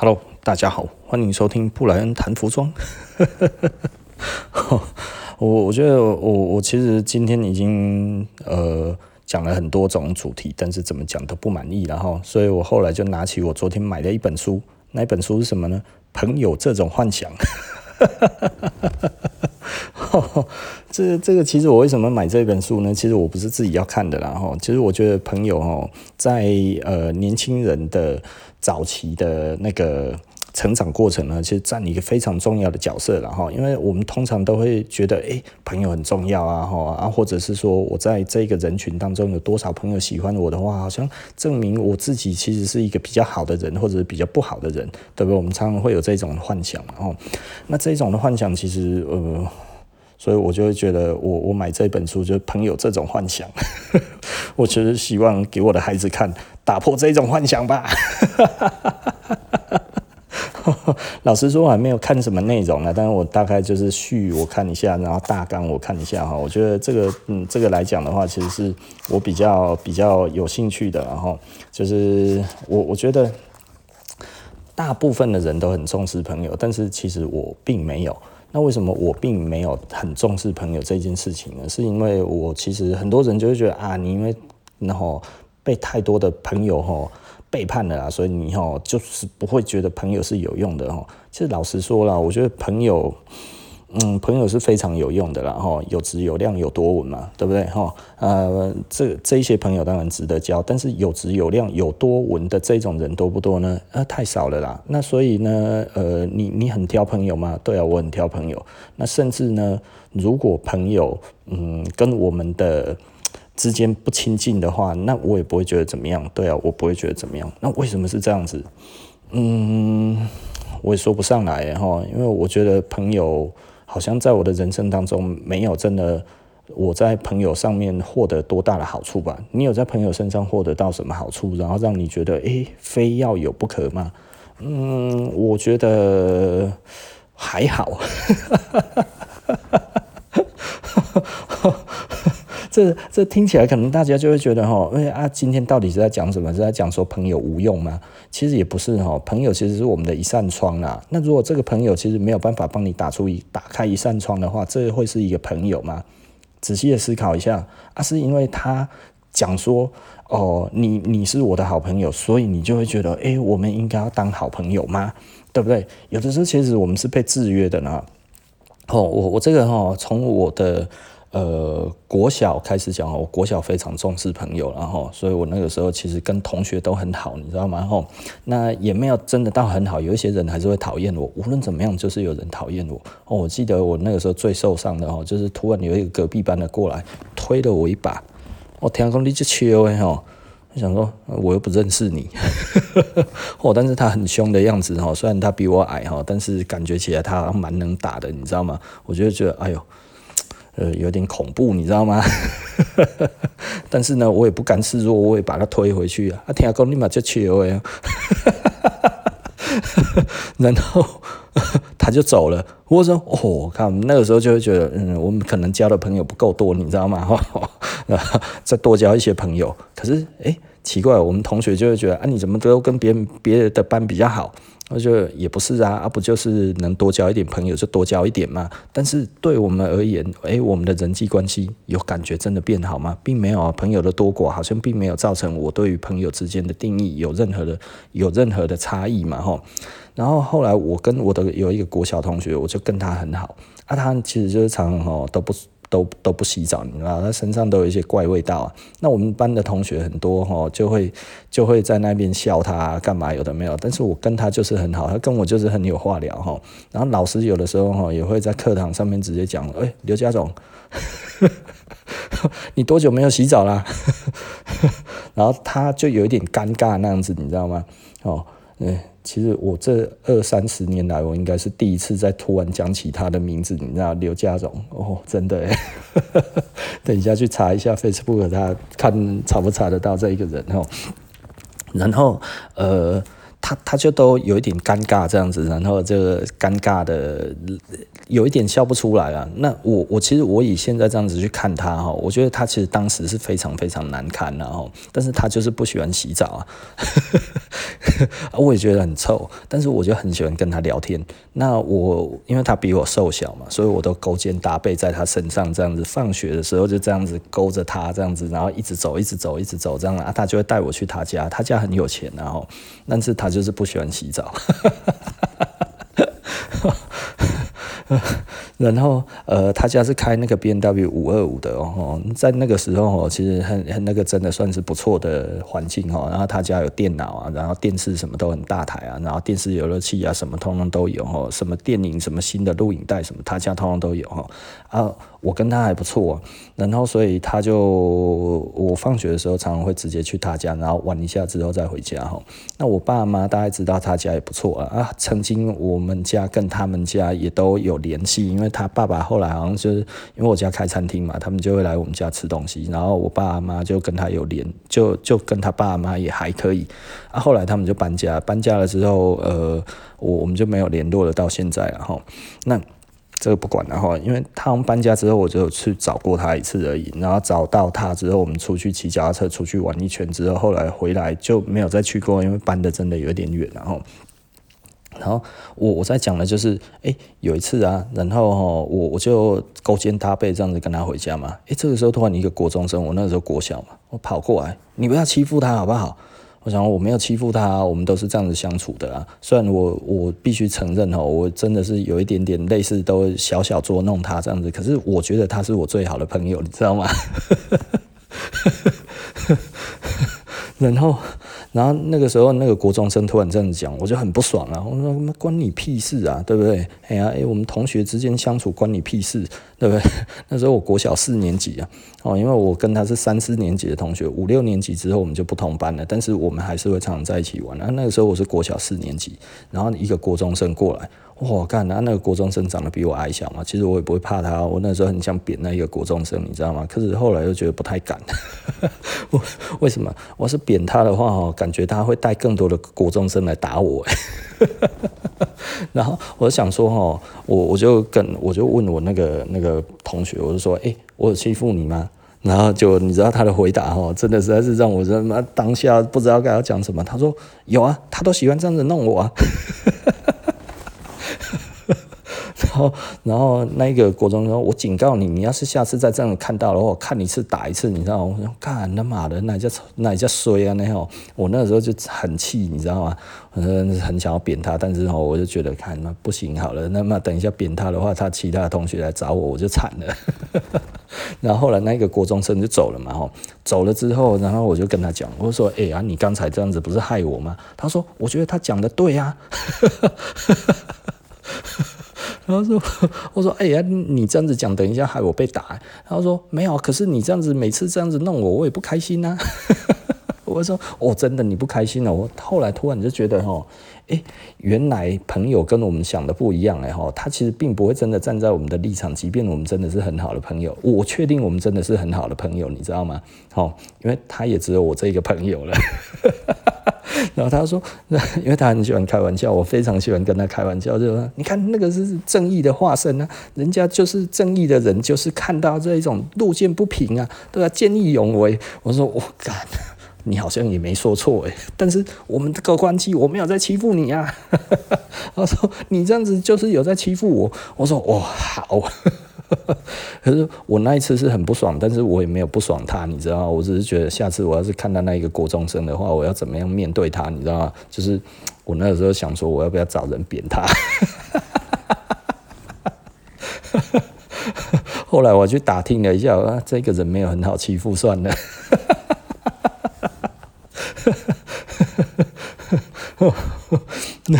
Hello，大家好，欢迎收听布莱恩谈服装。我我觉得我我其实今天已经呃讲了很多种主题，但是怎么讲都不满意，然后所以我后来就拿起我昨天买的一本书，那本书是什么呢？朋友这种幻想。这这个其实我为什么买这本书呢？其实我不是自己要看的啦，哈，其实我觉得朋友哦，在呃年轻人的。早期的那个成长过程呢，其实占一个非常重要的角色了哈，因为我们通常都会觉得，哎，朋友很重要啊哈啊，或者是说我在这个人群当中有多少朋友喜欢我的话，好像证明我自己其实是一个比较好的人，或者比较不好的人，对不对？我们常常会有这种幻想哦。那这种的幻想，其实呃。所以我就会觉得我，我我买这本书就是朋友这种幻想，我其实希望给我的孩子看，打破这种幻想吧。老实说，我还没有看什么内容呢，但是我大概就是序我看一下，然后大纲我看一下哈。我觉得这个嗯，这个来讲的话，其实是我比较比较有兴趣的，然后就是我我觉得大部分的人都很重视朋友，但是其实我并没有。那为什么我并没有很重视朋友这件事情呢？是因为我其实很多人就会觉得啊，你因为然后被太多的朋友吼背叛了啊，所以你吼就是不会觉得朋友是有用的吼。其实老实说啦，我觉得朋友。嗯，朋友是非常有用的啦，哈，有质有量有多稳嘛，对不对，哈？呃，这这一些朋友当然值得交，但是有质有量有多稳的这种人多不多呢？那，太少了啦。那所以呢，呃，你你很挑朋友吗？对啊，我很挑朋友。那甚至呢，如果朋友嗯跟我们的之间不亲近的话，那我也不会觉得怎么样。对啊，我不会觉得怎么样。那为什么是这样子？嗯，我也说不上来哈，因为我觉得朋友。好像在我的人生当中，没有真的我在朋友上面获得多大的好处吧？你有在朋友身上获得到什么好处，然后让你觉得诶，非要有不可吗？嗯，我觉得还好。这这听起来可能大家就会觉得哈，哎啊，今天到底是在讲什么？是在讲说朋友无用吗？其实也不是哈，朋友其实是我们的一扇窗啊。那如果这个朋友其实没有办法帮你打出一打开一扇窗的话，这会是一个朋友吗？仔细的思考一下啊，是因为他讲说哦，你你是我的好朋友，所以你就会觉得哎，我们应该要当好朋友吗？对不对？有的时候其实我们是被制约的呢。哦，我我这个哈，从我的。呃，国小开始讲，我国小非常重视朋友，然后，所以我那个时候其实跟同学都很好，你知道吗？吼，那也没有真的到很好，有一些人还是会讨厌我。无论怎么样，就是有人讨厌我。哦，我记得我那个时候最受伤的哦，就是突然有一个隔壁班的过来推了我一把。我听说你这球哎吼，我想说我又不认识你，哦，但是他很凶的样子哈，虽然他比我矮哈，但是感觉起来他蛮能打的，你知道吗？我就觉得哎呦。呃，有点恐怖，你知道吗？但是呢，我也不甘示弱，我也把他推回去啊！啊，听讲你嘛就球呀，然后 他就走了。我说哦，看那个时候就会觉得，嗯，我们可能交的朋友不够多，你知道吗？哈，再多交一些朋友。可是，哎，奇怪，我们同学就会觉得，啊，你怎么都跟别人别人的班比较好？我觉得也不是啊，啊不就是能多交一点朋友就多交一点嘛。但是对我们而言，诶，我们的人际关系有感觉真的变好吗？并没有啊，朋友的多寡好像并没有造成我对于朋友之间的定义有任何的有任何的差异嘛，吼。然后后来我跟我的有一个国小同学，我就跟他很好，啊，他其实就是常常吼都不。都都不洗澡，你知道，他身上都有一些怪味道啊。那我们班的同学很多哈，就会就会在那边笑他干嘛，有的没有。但是我跟他就是很好，他跟我就是很有话聊哈。然后老师有的时候哈也会在课堂上面直接讲，哎，刘家总，你多久没有洗澡啦？然后他就有一点尴尬那样子，你知道吗？哦，嗯。其实我这二三十年来，我应该是第一次在突然讲起他的名字，你知道刘家荣哦，真的哎，等一下去查一下 Facebook，他看查不查得到这一个人哦。然后呃，他他就都有一点尴尬这样子，然后这个尴尬的有一点笑不出来了。那我我其实我以现在这样子去看他哈，我觉得他其实当时是非常非常难堪然后，但是他就是不喜欢洗澡 啊，我也觉得很臭，但是我就很喜欢跟他聊天。那我因为他比我瘦小嘛，所以我都勾肩搭背在他身上这样子，放学的时候就这样子勾着他这样子，然后一直走一直走一直走这样啊，他就会带我去他家，他家很有钱然后，但是他。就是不喜欢洗澡，然后呃，他家是开那个 B N W 五二五的哦，在那个时候哦，其实很很那个真的算是不错的环境哦。然后他家有电脑啊，然后电视什么都很大台啊，然后电视游乐器啊什么通通都有哦，什么电影什么新的录影带什么，他家通通都有哦啊。我跟他还不错，然后所以他就我放学的时候常常会直接去他家，然后玩一下之后再回家哈。那我爸妈大概知道他家也不错啊啊，曾经我们家跟他们家也都有联系，因为他爸爸后来好像就是因为我家开餐厅嘛，他们就会来我们家吃东西，然后我爸妈就跟他有联，就就跟他爸妈也还可以啊。后来他们就搬家，搬家了之后，呃，我我们就没有联络了，到现在然后。那。这个不管了哈，因为他们搬家之后，我就有去找过他一次而已。然后找到他之后，我们出去骑脚踏车出去玩一圈之后，后来回来就没有再去过，因为搬的真的有点远。然后，然后我我在讲的就是，哎，有一次啊，然后哈，我我就勾肩搭背这样子跟他回家嘛。哎，这个时候突然一个国中生，我那个时候国小嘛，我跑过来，你不要欺负他好不好？我想我没有欺负他，我们都是这样子相处的啊。虽然我我必须承认哦，我真的是有一点点类似，都小小捉弄他这样子。可是我觉得他是我最好的朋友，你知道吗？然后。然后那个时候，那个国中生突然这样子讲，我就很不爽啊！我说：“关你屁事啊，对不对？哎呀，哎，我们同学之间相处关你屁事，对不对？” 那时候我国小四年级啊，哦，因为我跟他是三四年级的同学，五六年级之后我们就不同班了，但是我们还是会常常在一起玩。那那个时候我是国小四年级，然后一个国中生过来。我干他那个国中生长得比我矮小嘛，其实我也不会怕他。我那时候很想扁那一个国中生，你知道吗？可是后来又觉得不太敢。为什么？我是扁他的话，哦，感觉他会带更多的国中生来打我。然后我就想说，哈，我我就跟我就问我那个那个同学，我就说，哎，我有欺负你吗？然后就你知道他的回答，哈，真的实在是让我他妈当下不知道该要讲什么。他说有啊，他都喜欢这样子弄我啊。然后，然后那个国中说：“我警告你，你要是下次再这样看到的话，我看一次打一次，你知道吗？”我说：“干他妈的，那叫那叫衰啊！”那吼，我那时候就很气，你知道吗？很很想要扁他，但是吼，我就觉得看那不行，好了，那么等一下扁他的话，他其他同学来找我，我就惨了。然后后来那个国中生就走了嘛，吼，走了之后，然后我就跟他讲，我说：“哎呀，你刚才这样子不是害我吗？”他说：“我觉得他讲的对呀。” 然后说：“ 我说，哎呀，你这样子讲，等一下害我被打。”然后说：“没有，可是你这样子每次这样子弄我，我也不开心呐。”我说：“哦，真的，你不开心了。”我后来突然就觉得，哦，哎，原来朋友跟我们想的不一样，哎，哈，他其实并不会真的站在我们的立场，即便我们真的是很好的朋友，我确定我们真的是很好的朋友，你知道吗？好，因为他也只有我这一个朋友了。然后他说：“那 因为他很喜欢开玩笑，我非常喜欢跟他开玩笑，就说你看那个是正义的化身啊，人家就是正义的人，就是看到这一种路见不平啊，都要见义勇为。”我说：“我敢，你好像也没说错诶，但是我们这个关系，我没有在欺负你啊。”他说：“你这样子就是有在欺负我。”我说：“哦，好。”可是我那一次是很不爽，但是我也没有不爽他，你知道吗？我只是觉得下次我要是看到那一个国中生的话，我要怎么样面对他，你知道吗？就是我那个时候想说，我要不要找人扁他？后来我去打听了一下，啊，这个人没有很好欺负，算了。那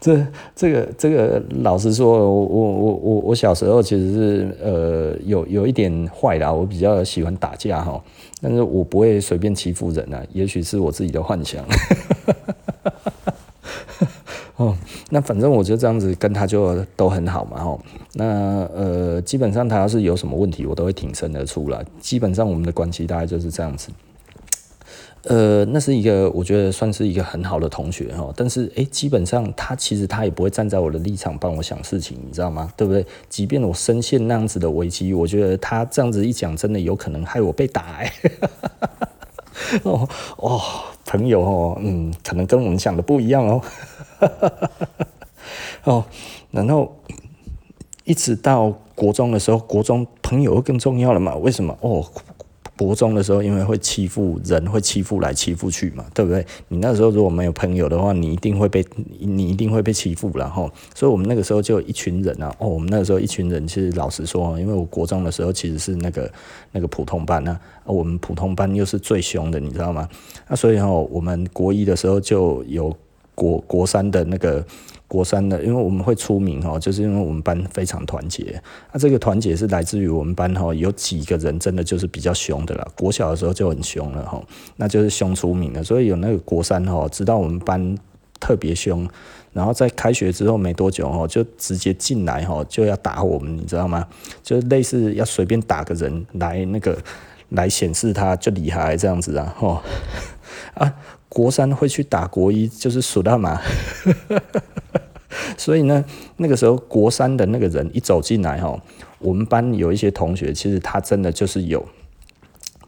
这这个这个，老实说，我我我我我小时候其实是呃有有一点坏啦，我比较喜欢打架哈，但是我不会随便欺负人啊，也许是我自己的幻想。哦，那反正我就这样子跟他就都很好嘛哈，那呃基本上他要是有什么问题，我都会挺身而出啦。基本上我们的关系大概就是这样子。呃，那是一个我觉得算是一个很好的同学哈，但是诶，基本上他其实他也不会站在我的立场帮我想事情，你知道吗？对不对？即便我深陷那样子的危机，我觉得他这样子一讲，真的有可能害我被打哎。哦哦，朋友哦，嗯，可能跟我们想的不一样哦。哦，然后一直到国中的时候，国中朋友更重要了嘛？为什么？哦。国中的时候，因为会欺负人，会欺负来欺负去嘛，对不对？你那时候如果没有朋友的话，你一定会被你一定会被欺负，然后，所以我们那个时候就一群人啊，哦，我们那个时候一群人，其实老实说，因为我国中的时候其实是那个那个普通班啊，我们普通班又是最凶的，你知道吗？那所以哦，我们国一的时候就有国国三的那个。国三的，因为我们会出名哦，就是因为我们班非常团结。那这个团结是来自于我们班哈，有几个人真的就是比较凶的啦。国小的时候就很凶了哈，那就是凶出名了。所以有那个国三哈，知道我们班特别凶，然后在开学之后没多久哈，就直接进来哈，就要打我们，你知道吗？就类似要随便打个人来那个来显示他就厉害这样子啊，哈啊。国三会去打国一，就是输了嘛。所以呢，那个时候国三的那个人一走进来哈，我们班有一些同学，其实他真的就是有，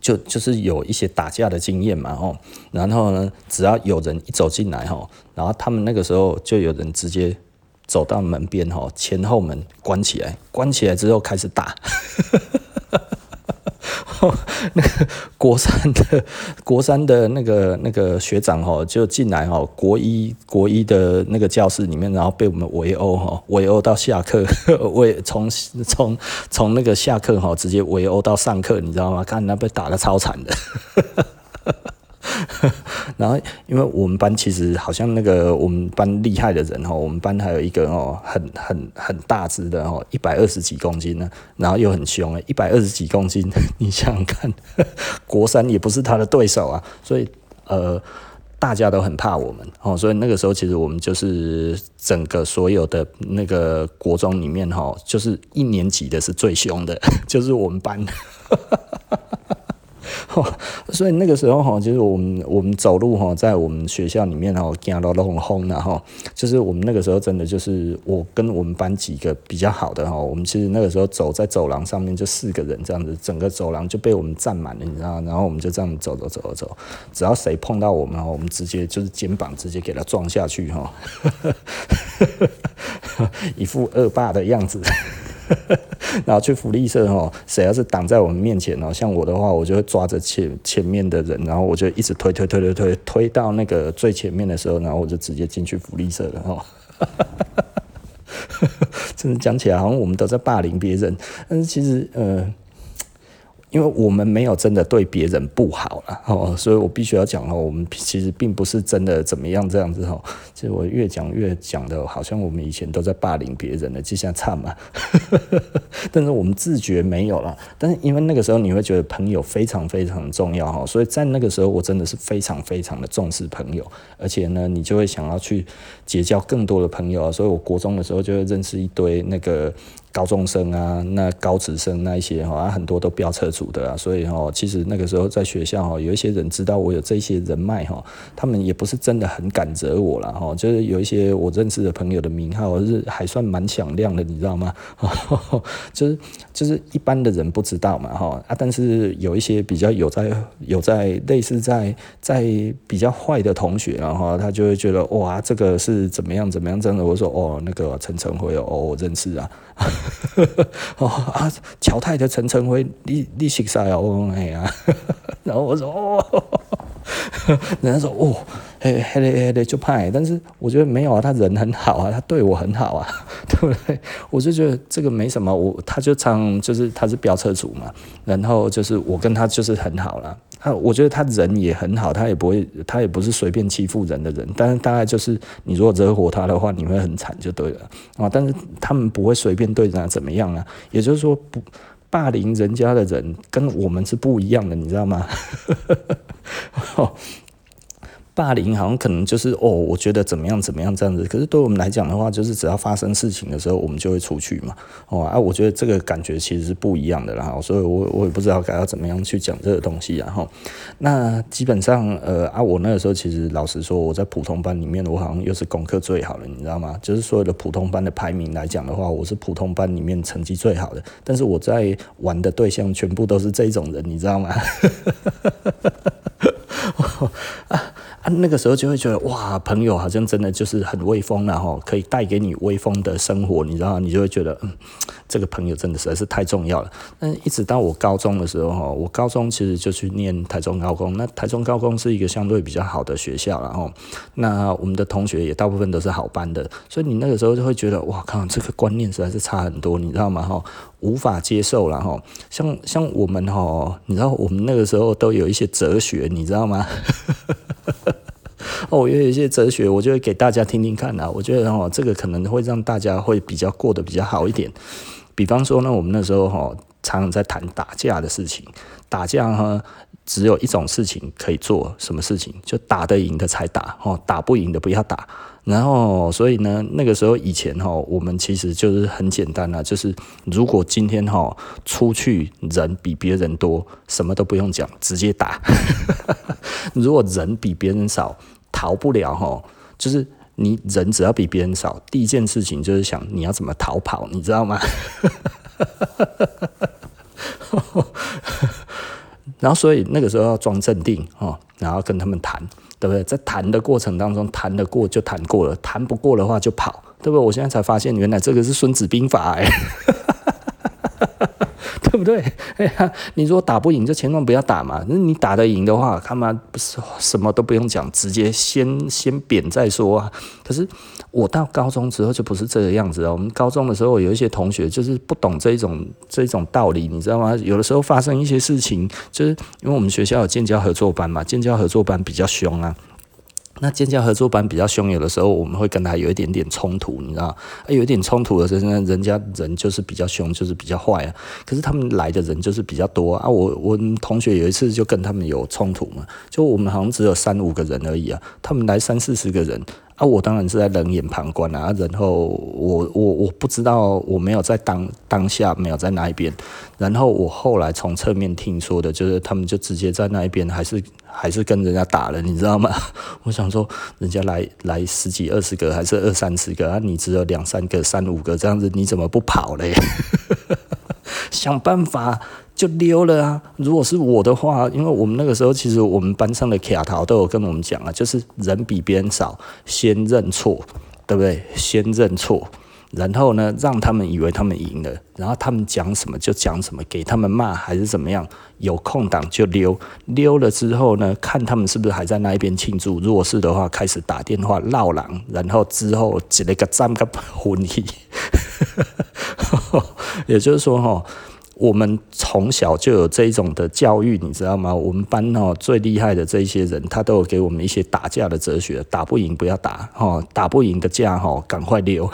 就就是有一些打架的经验嘛哦。然后呢，只要有人一走进来哈，然后他们那个时候就有人直接走到门边哈，前后门关起来，关起来之后开始打。那个国三的国三的那个那个学长哈，就进来哈，国一国一的那个教室里面，然后被我们围殴哈，围殴到下课，围从从从那个下课哈，直接围殴到上课，你知道吗？看那被打的超惨的。然后，因为我们班其实好像那个我们班厉害的人哦，我们班还有一个哦，很很很大只的哦，一百二十几公斤呢，然后又很凶诶，一百二十几公斤，你想想看，国三也不是他的对手啊，所以呃，大家都很怕我们哦，所以那个时候其实我们就是整个所有的那个国中里面哈，就是一年级的是最凶的，就是我们班。所以那个时候哈，就是我们我们走路哈，在我们学校里面哈，走到都很轰的哈。就是我们那个时候真的就是我跟我们班几个比较好的哈，我们其实那个时候走在走廊上面就四个人这样子，整个走廊就被我们占满了，你知道？然后我们就这样走走走走走，只要谁碰到我们哈，我们直接就是肩膀直接给他撞下去哈，一副恶霸的样子。然后去福利社哦，谁要是挡在我们面前哦，像我的话，我就会抓着前前面的人，然后我就一直推推推推推推到那个最前面的时候，然后我就直接进去福利社了哦。真的讲起来，好像我们都在霸凌别人，但是其实呃。因为我们没有真的对别人不好了哦，所以我必须要讲哦，我们其实并不是真的怎么样这样子哦。其实我越讲越讲的，好像我们以前都在霸凌别人了，就像惨嘛。但是我们自觉没有了。但是因为那个时候你会觉得朋友非常非常重要哈，所以在那个时候我真的是非常非常的重视朋友，而且呢，你就会想要去结交更多的朋友啊。所以我国中的时候就会认识一堆那个。高中生啊，那高职生那一些哈，很多都飙车族的啊，所以哈，其实那个时候在学校哈，有一些人知道我有这些人脉哈，他们也不是真的很敢惹我了哈，就是有一些我认识的朋友的名号是还算蛮响亮的，你知道吗？就是就是一般的人不知道嘛哈啊，但是有一些比较有在有在类似在在比较坏的同学然后他就会觉得哇，这个是怎么样怎么样真的，我说哦，那个陈晨辉哦，我认识啊。哦啊，乔泰的陈晨辉，你你识晒哦，哎呀，然后我说哦，人家说哦，嘿嘿嘞嘿嘞就派，但是我觉得没有啊，他人很好啊，他对我很好啊，对不对？我就觉得这个没什么，我他就唱就是他是飙车族嘛，然后就是我跟他就是很好了。他我觉得他人也很好，他也不会，他也不是随便欺负人的人。但是大概就是你如果惹火他的话，你会很惨就对了啊。但是他们不会随便对人家怎么样啊。也就是说，不霸凌人家的人跟我们是不一样的，你知道吗？霸凌好像可能就是哦，我觉得怎么样怎么样这样子。可是对我们来讲的话，就是只要发生事情的时候，我们就会出去嘛。哦啊，我觉得这个感觉其实是不一样的啦。所以我我也不知道该要怎么样去讲这个东西。然后，那基本上呃啊，我那个时候其实老实说，我在普通班里面，我好像又是功课最好的，你知道吗？就是所有的普通班的排名来讲的话，我是普通班里面成绩最好的。但是我在玩的对象全部都是这种人，你知道吗？啊啊，那个时候就会觉得哇，朋友好像真的就是很威风然后可以带给你威风的生活，你知道？你就会觉得，嗯，这个朋友真的实在是太重要了。但一直到我高中的时候哈，我高中其实就去念台中高工，那台中高工是一个相对比较好的学校，然后那我们的同学也大部分都是好班的，所以你那个时候就会觉得，哇靠，这个观念实在是差很多，你知道吗？哈，无法接受了哈。像像我们哈，你知道我们那个时候都有一些哲学，你知道吗？哦，有一些哲学，我就会给大家听听看啊。我觉得哦，这个可能会让大家会比较过得比较好一点。比方说呢，我们那时候哈，常常在谈打架的事情。打架哈，只有一种事情可以做，什么事情？就打得赢的才打，哦，打不赢的不要打。然后，所以呢，那个时候以前哈，我们其实就是很简单啊，就是如果今天哈出去人比别人多，什么都不用讲，直接打。如果人比别人少，逃不了哈，就是你人只要比别人少，第一件事情就是想你要怎么逃跑，你知道吗？然后所以那个时候要装镇定哦，然后跟他们谈，对不对？在谈的过程当中，谈得过就谈过了，谈不过的话就跑，对不对？我现在才发现，原来这个是孙子兵法哎。对不对？哎呀，你说打不赢就千万不要打嘛。那你打得赢的话，他妈不是什么都不用讲，直接先先贬再说啊。可是我到高中之后就不是这个样子了。我们高中的时候有一些同学就是不懂这种这种道理，你知道吗？有的时候发生一些事情，就是因为我们学校有建教合作班嘛，建教合作班比较凶啊。那建教合作班比较凶，有的时候我们会跟他有一点点冲突，你知道？有一点冲突的时候呢，人家人就是比较凶，就是比较坏啊。可是他们来的人就是比较多啊。我我同学有一次就跟他们有冲突嘛，就我们好像只有三五个人而已啊，他们来三四十个人。啊，我当然是在冷眼旁观啊，然后我我我不知道，我没有在当当下没有在那一边，然后我后来从侧面听说的，就是他们就直接在那一边，还是还是跟人家打了，你知道吗？我想说，人家来来十几二十个，还是二三十个啊，你只有两三个、三五个这样子，你怎么不跑嘞？想办法。就溜了啊！如果是我的话，因为我们那个时候其实我们班上的卡头都有跟我们讲啊，就是人比别人少，先认错，对不对？先认错，然后呢，让他们以为他们赢了，然后他们讲什么就讲什么，给他们骂还是怎么样，有空档就溜，溜了之后呢，看他们是不是还在那一边庆祝，如果是的话，开始打电话闹狼，然后之后结了个站个婚礼，也就是说哈。我们从小就有这一种的教育，你知道吗？我们班哦最厉害的这些人，他都有给我们一些打架的哲学，打不赢不要打，哦，打不赢的架哦，赶快溜，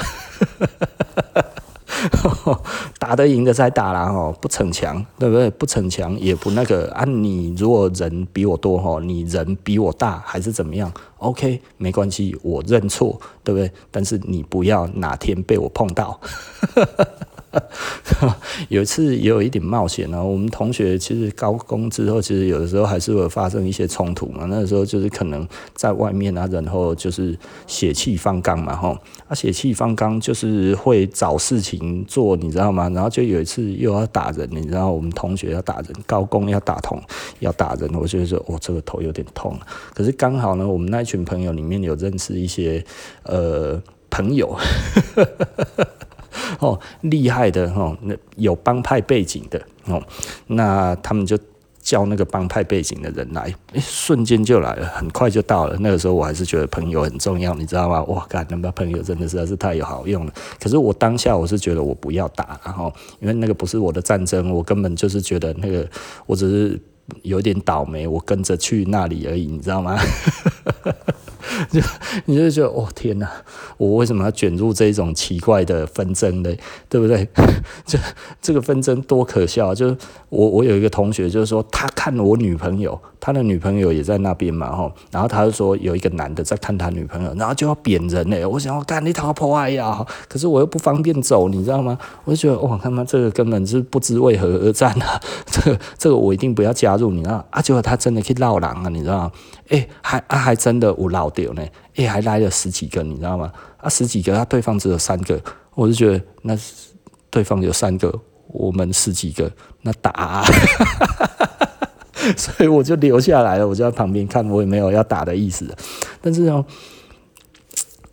打得赢的再打啦，哦，不逞强，对不对？不逞强也不那个啊，你如果人比我多哈，你人比我大还是怎么样？OK，没关系，我认错，对不对？但是你不要哪天被我碰到。有一次也有一点冒险呢。我们同学其实高工之后，其实有的时候还是会发生一些冲突嘛。那个时候就是可能在外面啊，然后就是血气方刚嘛，吼啊，血气方刚就是会找事情做，你知道吗？然后就有一次又要打人，你知道我们同学要打人，高工要打同要打人，我就说，哦，这个头有点痛。可是刚好呢，我们那一群朋友里面有认识一些呃朋友。哦，厉害的哦，那有帮派背景的哦，那他们就叫那个帮派背景的人来，诶，瞬间就来了，很快就到了。那个时候我还是觉得朋友很重要，你知道吗？哇，干，那么朋友真的实在是太有好用了。可是我当下我是觉得我不要打，然后因为那个不是我的战争，我根本就是觉得那个我只是有点倒霉，我跟着去那里而已，你知道吗？就你就觉得哦天哪，我为什么要卷入这种奇怪的纷争呢？对不对？这这个纷争多可笑啊！就是我我有一个同学，就是说他看我女朋友，他的女朋友也在那边嘛，吼，然后他就说有一个男的在看他女朋友，然后就要扁人呢。我想要干你讨破爱呀，可是我又不方便走，你知道吗？我就觉得哇，他妈这个根本是不知为何而战啊！这个这个我一定不要加入，你知道？啊，结果他真的去闹狼啊，你知道吗？哎、还啊还真的有闹掉呢，哎、还来了十几个，你知道吗？啊，十几个，他对方只有三个，我就觉得那对方有三个，我们十几个，那打、啊，所以我就留下来了，我就在旁边看，我也没有要打的意思。但是哦，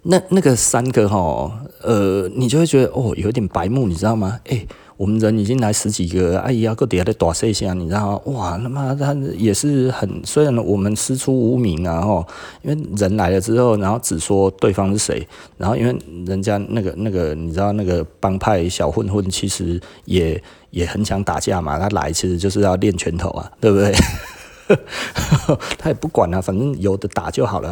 那那个三个哈，呃，你就会觉得哦，有点白目，你知道吗？哎、欸。我们人已经来十几个，阿姨要搁底下的大细声，你知道吗？哇，他妈他也是很，虽然我们师出无名啊，吼，因为人来了之后，然后只说对方是谁，然后因为人家那个那个，你知道那个帮派小混混其实也也很想打架嘛，他来其实就是要练拳头啊，对不对？他也不管啊，反正有的打就好了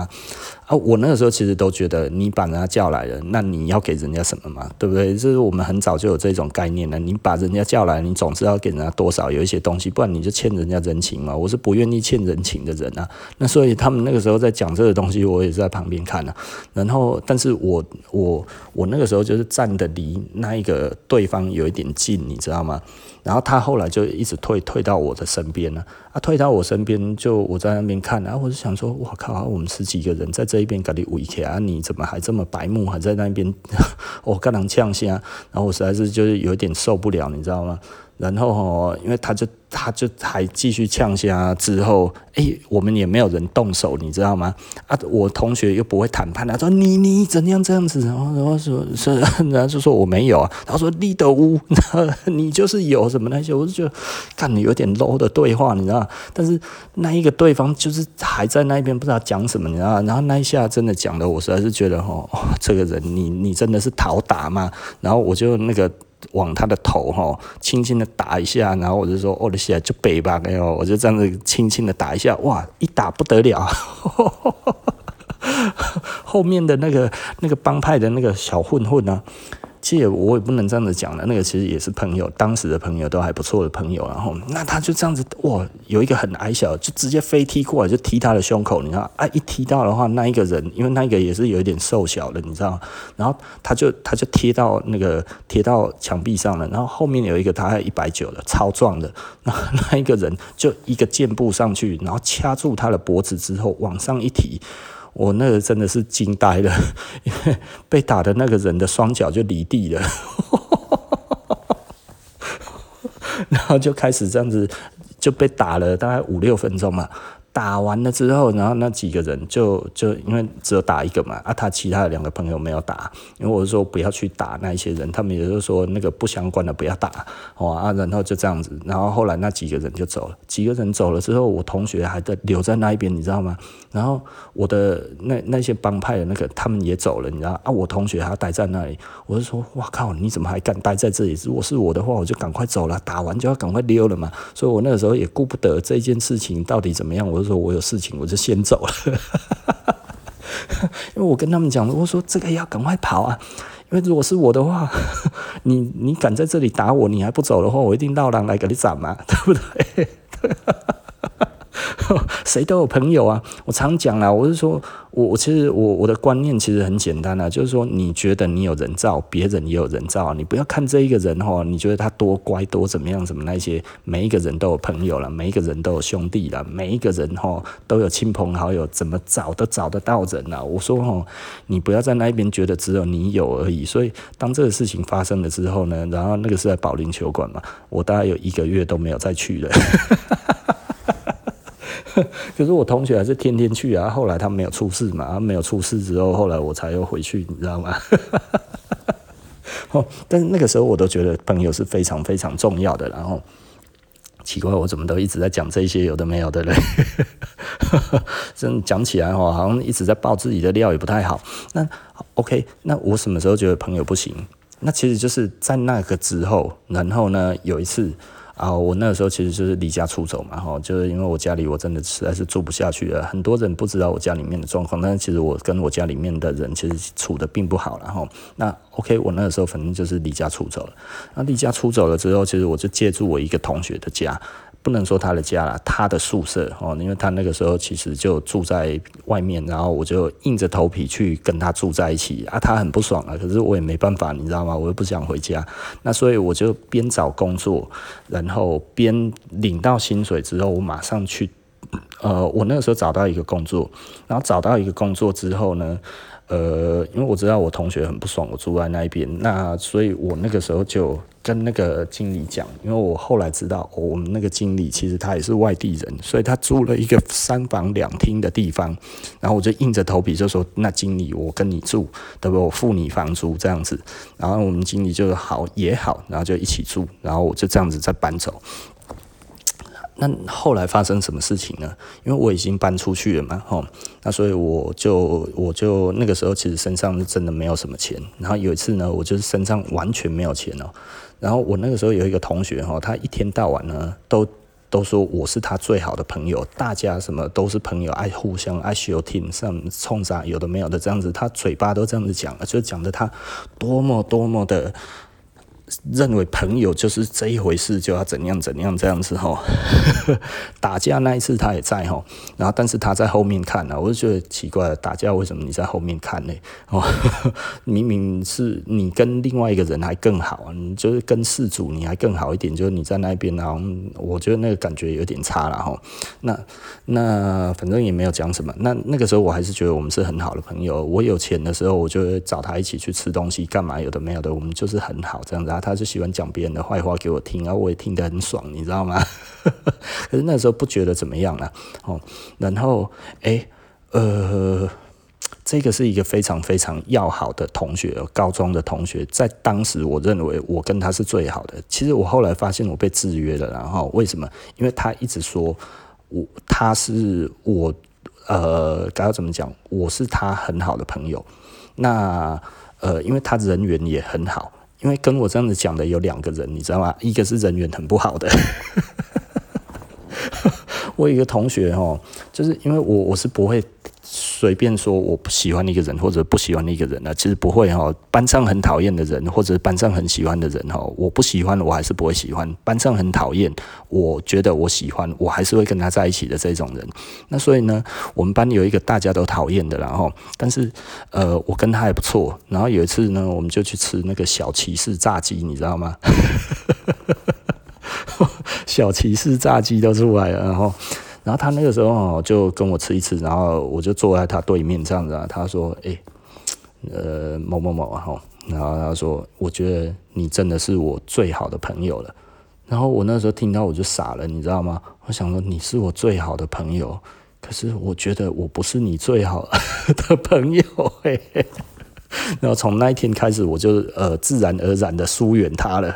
啊。我那个时候其实都觉得，你把人家叫来了，那你要给人家什么嘛？对不对？这是我们很早就有这种概念了。你把人家叫来，你总是要给人家多少有一些东西，不然你就欠人家人情嘛。我是不愿意欠人情的人啊。那所以他们那个时候在讲这个东西，我也是在旁边看啊。然后，但是我我我那个时候就是站得离那一个对方有一点近，你知道吗？然后他后来就一直退退到我的身边了。啊，退到我身边，就我在那边看，然后我就想说，我靠，我们十几个人在这一边给你围起来，你怎么还这么白目，还在那边，我 跟人呛下，然后我实在是就是有点受不了，你知道吗？然后哦，因为他就他就还继续呛下之后，哎、我们也没有人动手，你知道吗？啊，我同学又不会谈判，他说你你怎样这样子？然后然后说是，然后就说我没有啊。他说你的屋，你就是有什么那些，我就觉得看你有点 low 的对话，你知道？但是那一个对方就是还在那边不知道讲什么，你知道？然后那一下真的讲的，我实在是觉得哦，这个人你你真的是讨打嘛？然后我就那个。往他的头哈，轻轻的打一下，然后我就说：“我的血就背吧。”哎呦，我就这样子轻轻的打一下，哇，一打不得了，后面的那个那个帮派的那个小混混呢、其实我也不能这样子讲了，那个其实也是朋友，当时的朋友都还不错的朋友，然后那他就这样子哇，有一个很矮小，就直接飞踢过来，就踢他的胸口，你知道啊，一踢到的话，那一个人因为那个也是有一点瘦小的，你知道，然后他就他就贴到那个贴到墙壁上了，然后后面有一个他还一百九的超壮的，那那一个人就一个箭步上去，然后掐住他的脖子之后往上一提。我那个真的是惊呆了，因为被打的那个人的双脚就离地了，然后就开始这样子就被打了大概五六分钟嘛。打完了之后，然后那几个人就就因为只有打一个嘛，啊，他其他的两个朋友没有打，因为我说不要去打那一些人，他们也就是说那个不相关的不要打，哦啊，然后就这样子，然后后来那几个人就走了，几个人走了之后，我同学还在留在那一边，你知道吗？然后我的那那些帮派的那个他们也走了，你知道啊？我同学还待在那里，我就说哇靠，你怎么还敢待在这里？如果是我的话，我就赶快走了，打完就要赶快溜了嘛。所以我那个时候也顾不得这件事情到底怎么样，我。说我有事情，我就先走了，因为我跟他们讲，我说这个要赶快跑啊，因为如果是我的话，你你敢在这里打我，你还不走的话，我一定闹人来给你斩嘛，对不对？谁都有朋友啊，我常讲啦，我是说。我我其实我我的观念其实很简单啊，就是说你觉得你有人造，别人也有人造，你不要看这一个人哈，你觉得他多乖多怎么样什么那些，每一个人都有朋友了，每一个人都有兄弟了，每一个人哈都有亲朋好友，怎么找都找得到人啊。我说哈，你不要在那边觉得只有你有而已。所以当这个事情发生了之后呢，然后那个是在保龄球馆嘛，我大概有一个月都没有再去了。可是我同学还是天天去啊，后来他没有出事嘛，他没有出事之后，后来我才又回去，你知道吗？哦但是那个时候我都觉得朋友是非常非常重要的。然后奇怪，我怎么都一直在讲这些有的没有的嘞？真讲起来哈，好像一直在爆自己的料也不太好。那 OK，那我什么时候觉得朋友不行？那其实就是在那个之后，然后呢，有一次。啊，我那个时候其实就是离家出走嘛，哈，就是因为我家里我真的实在是住不下去了。很多人不知道我家里面的状况，但是其实我跟我家里面的人其实处的并不好，然后那 OK，我那个时候反正就是离家出走了。那离家出走了之后，其实我就借住我一个同学的家。不能说他的家了，他的宿舍哦，因为他那个时候其实就住在外面，然后我就硬着头皮去跟他住在一起啊，他很不爽啊，可是我也没办法，你知道吗？我又不想回家，那所以我就边找工作，然后边领到薪水之后，我马上去，呃，我那个时候找到一个工作，然后找到一个工作之后呢，呃，因为我知道我同学很不爽，我住在那一边，那所以我那个时候就。跟那个经理讲，因为我后来知道，我们那个经理其实他也是外地人，所以他租了一个三房两厅的地方，然后我就硬着头皮就说：“那经理，我跟你住，对不？我付你房租这样子。”然后我们经理就：“好也好。”然后就一起住，然后我就这样子再搬走。那后来发生什么事情呢？因为我已经搬出去了嘛，吼，那所以我就我就那个时候其实身上真的没有什么钱。然后有一次呢，我就是身上完全没有钱哦。然后我那个时候有一个同学哈，他一天到晚呢都都说我是他最好的朋友，大家什么都是朋友，爱互相爱休听，上冲啥有的没有的这样子，他嘴巴都这样子讲，就讲的他多么多么的。认为朋友就是这一回事，就要怎样怎样这样子吼。打架那一次他也在吼，然后但是他在后面看啊，我就觉得奇怪了，打架为什么你在后面看呢？哦，明明是你跟另外一个人还更好，你就是跟事主你还更好一点，就是你在那边，然后我觉得那个感觉有点差了吼。那那反正也没有讲什么。那那个时候我还是觉得我们是很好的朋友。我有钱的时候，我就会找他一起去吃东西，干嘛有的没有的，我们就是很好这样子啊。他就喜欢讲别人的坏话给我听，然后我也听得很爽，你知道吗？可是那时候不觉得怎么样了哦。然后诶，呃，这个是一个非常非常要好的同学，高中的同学，在当时我认为我跟他是最好的。其实我后来发现我被制约了，然后为什么？因为他一直说我他是我呃，该要怎么讲？我是他很好的朋友。那呃，因为他人缘也很好。因为跟我这样子讲的有两个人，你知道吗？一个是人缘很不好的，我有一个同学哦，就是因为我我是不会。随便说我不喜欢一个人或者不喜欢一个人呢，其实不会哈。班上很讨厌的人或者班上很喜欢的人哈，我不喜欢我还是不会喜欢。班上很讨厌，我觉得我喜欢，我还是会跟他在一起的这种人。那所以呢，我们班有一个大家都讨厌的，然后但是呃，我跟他还不错。然后有一次呢，我们就去吃那个小骑士炸鸡，你知道吗？小骑士炸鸡都出来了，然后。然后他那个时候就跟我吃一次，然后我就坐在他对面这样子啊。他说：“诶、欸，呃，某某某啊，然后他说：“我觉得你真的是我最好的朋友了。”然后我那时候听到我就傻了，你知道吗？我想说你是我最好的朋友，可是我觉得我不是你最好的朋友诶。然后从那一天开始，我就呃自然而然的疏远他了。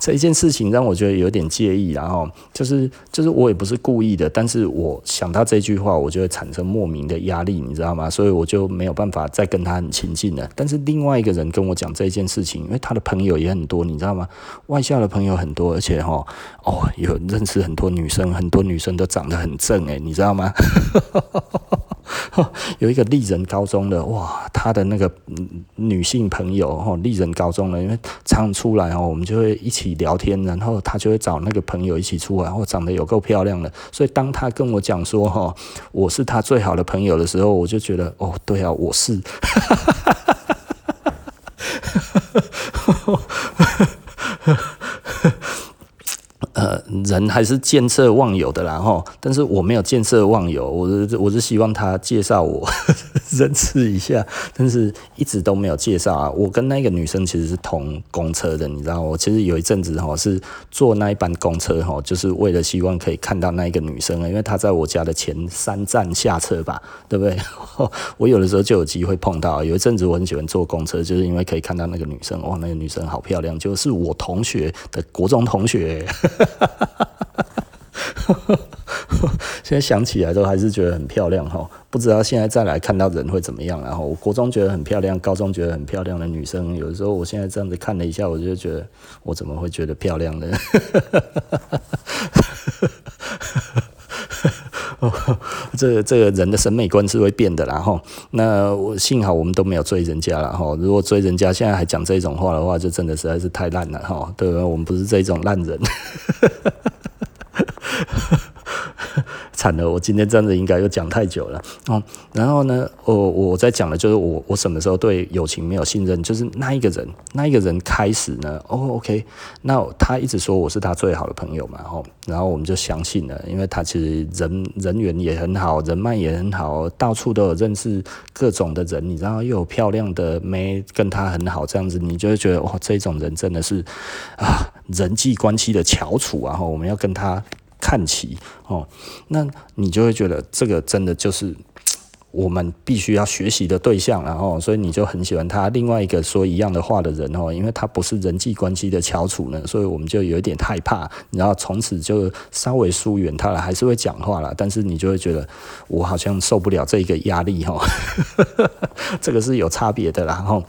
这一件事情让我觉得有点介意，然后就是就是我也不是故意的，但是我想到这句话，我就会产生莫名的压力，你知道吗？所以我就没有办法再跟他很亲近了。但是另外一个人跟我讲这件事情，因为他的朋友也很多，你知道吗？外校的朋友很多，而且哈哦有认识很多女生，很多女生都长得很正诶，你知道吗？有一个丽人高中的哇，他的那个女性朋友哈，丽人高中的，因为常出来哦，我们就会一起聊天，然后他就会找那个朋友一起出来，然后长得有够漂亮的，所以当他跟我讲说哈，我是他最好的朋友的时候，我就觉得哦，对啊，我是。呃，人还是见色忘友的啦哈，但是我没有见色忘友，我是我是希望他介绍我 认识一下，但是一直都没有介绍啊。我跟那个女生其实是同公车的，你知道，我其实有一阵子哈是坐那一班公车哈，就是为了希望可以看到那一个女生啊，因为她在我家的前三站下车吧，对不对？我有的时候就有机会碰到，有一阵子我很喜欢坐公车，就是因为可以看到那个女生，哇，那个女生好漂亮，就是我同学的国中同学。现在想起来都还是觉得很漂亮哈。不知道现在再来看到人会怎么样。然后我国中觉得很漂亮，高中觉得很漂亮的女生，有时候我现在这样子看了一下，我就觉得我怎么会觉得漂亮呢？哦，这个、这个人的审美观是会变的啦，然后那我幸好我们都没有追人家了哈。如果追人家现在还讲这种话的话，就真的实在是太烂了哈。对吧？我们不是这种烂人。惨了，我今天真的应该又讲太久了哦。然后呢，我我在讲的就是我我什么时候对友情没有信任，就是那一个人，那一个人开始呢，哦，OK，那他一直说我是他最好的朋友嘛，哦，然后我们就相信了，因为他其实人人缘也很好，人脉也很好，到处都有认识各种的人，你知道又有漂亮的妹跟他很好，这样子你就会觉得哇，这种人真的是啊人际关系的翘楚啊，我们要跟他。看齐哦，那你就会觉得这个真的就是我们必须要学习的对象，然后所以你就很喜欢他。另外一个说一样的话的人哦，因为他不是人际关系的翘楚呢，所以我们就有一点害怕，然后从此就稍微疏远他了，还是会讲话了，但是你就会觉得我好像受不了这一个压力哈，这个是有差别的啦哈。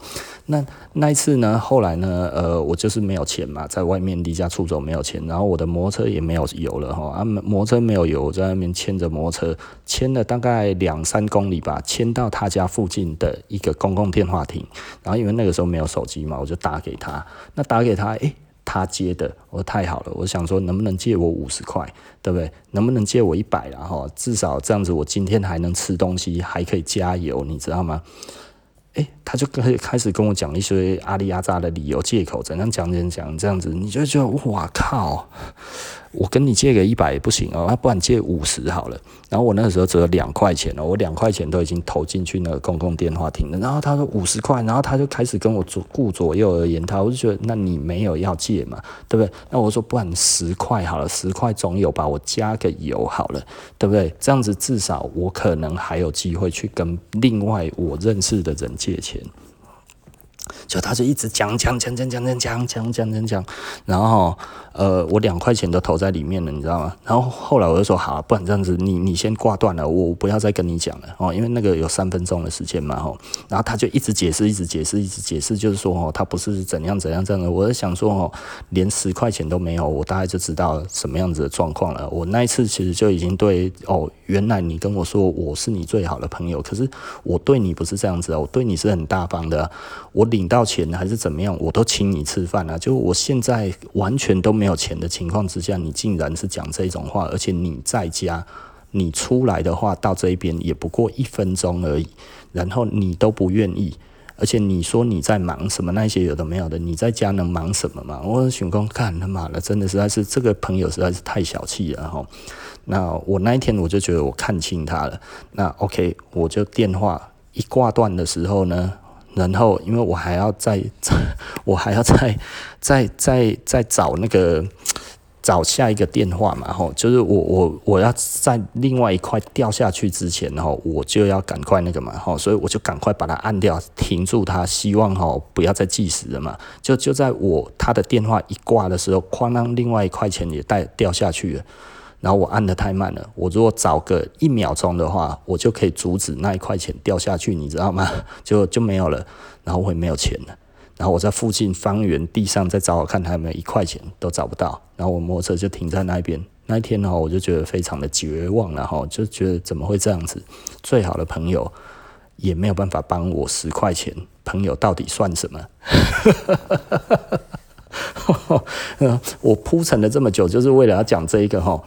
那那一次呢？后来呢？呃，我就是没有钱嘛，在外面离家出走没有钱，然后我的摩托车也没有油了哈。啊，摩托车没有油，在那边牵着摩托车，牵了大概两三公里吧，牵到他家附近的一个公共电话亭。然后因为那个时候没有手机嘛，我就打给他。那打给他，诶、他接的，我说太好了，我想说能不能借我五十块，对不对？能不能借我一百？然后至少这样子，我今天还能吃东西，还可以加油，你知道吗？诶，他就开开始跟我讲一些阿里阿扎的理由借口，怎样讲怎样讲这样子，你就觉得哇靠！我跟你借个一百也不行哦，那不然借五十好了。然后我那个时候只有两块钱哦，我两块钱都已经投进去那个公共电话亭了。然后他说五十块，然后他就开始跟我左顾左右而言他，我就觉得那你没有要借嘛，对不对？那我说不然十块好了，十块总有吧，我加个油好了，对不对？这样子至少我可能还有机会去跟另外我认识的人借钱。就他就一直讲讲讲讲讲讲讲讲讲讲，然后呃，我两块钱都投在里面了，你知道吗？然后后来我就说好，不然这样子，你你先挂断了，我不要再跟你讲了哦，因为那个有三分钟的时间嘛吼。然后他就一直解释，一直解释，一直解释，就是说哦，他不是怎样怎样这样的。我在想说哦，连十块钱都没有，我大概就知道什么样子的状况了。我那一次其实就已经对哦，原来你跟我说我是你最好的朋友，可是我对你不是这样子啊，我对你是很大方的，我领到钱还是怎么样，我都请你吃饭啊！就我现在完全都没有钱的情况之下，你竟然是讲这种话，而且你在家，你出来的话到这边也不过一分钟而已，然后你都不愿意，而且你说你在忙什么那些有的没有的，你在家能忙什么嘛？我想说干他妈的，真的实在是这个朋友实在是太小气了哈！那我那一天我就觉得我看清他了，那 OK，我就电话一挂断的时候呢。然后，因为我还要再再，我还要再，再再再找那个找下一个电话嘛，吼，就是我我我要在另外一块掉下去之前，然后我就要赶快那个嘛，吼，所以我就赶快把它按掉，停住它，希望吼不要再计时了嘛。就就在我他的电话一挂的时候，哐当，另外一块钱也带掉下去了。然后我按得太慢了，我如果早个一秒钟的话，我就可以阻止那一块钱掉下去，你知道吗？就就没有了，然后会没有钱了。然后我在附近方圆地上再找我看，还有没有一块钱都找不到。然后我摩托车就停在那边。那一天呢，我就觉得非常的绝望，然后就觉得怎么会这样子？最好的朋友也没有办法帮我十块钱，朋友到底算什么？我铺陈了这么久，就是为了要讲这一个哈。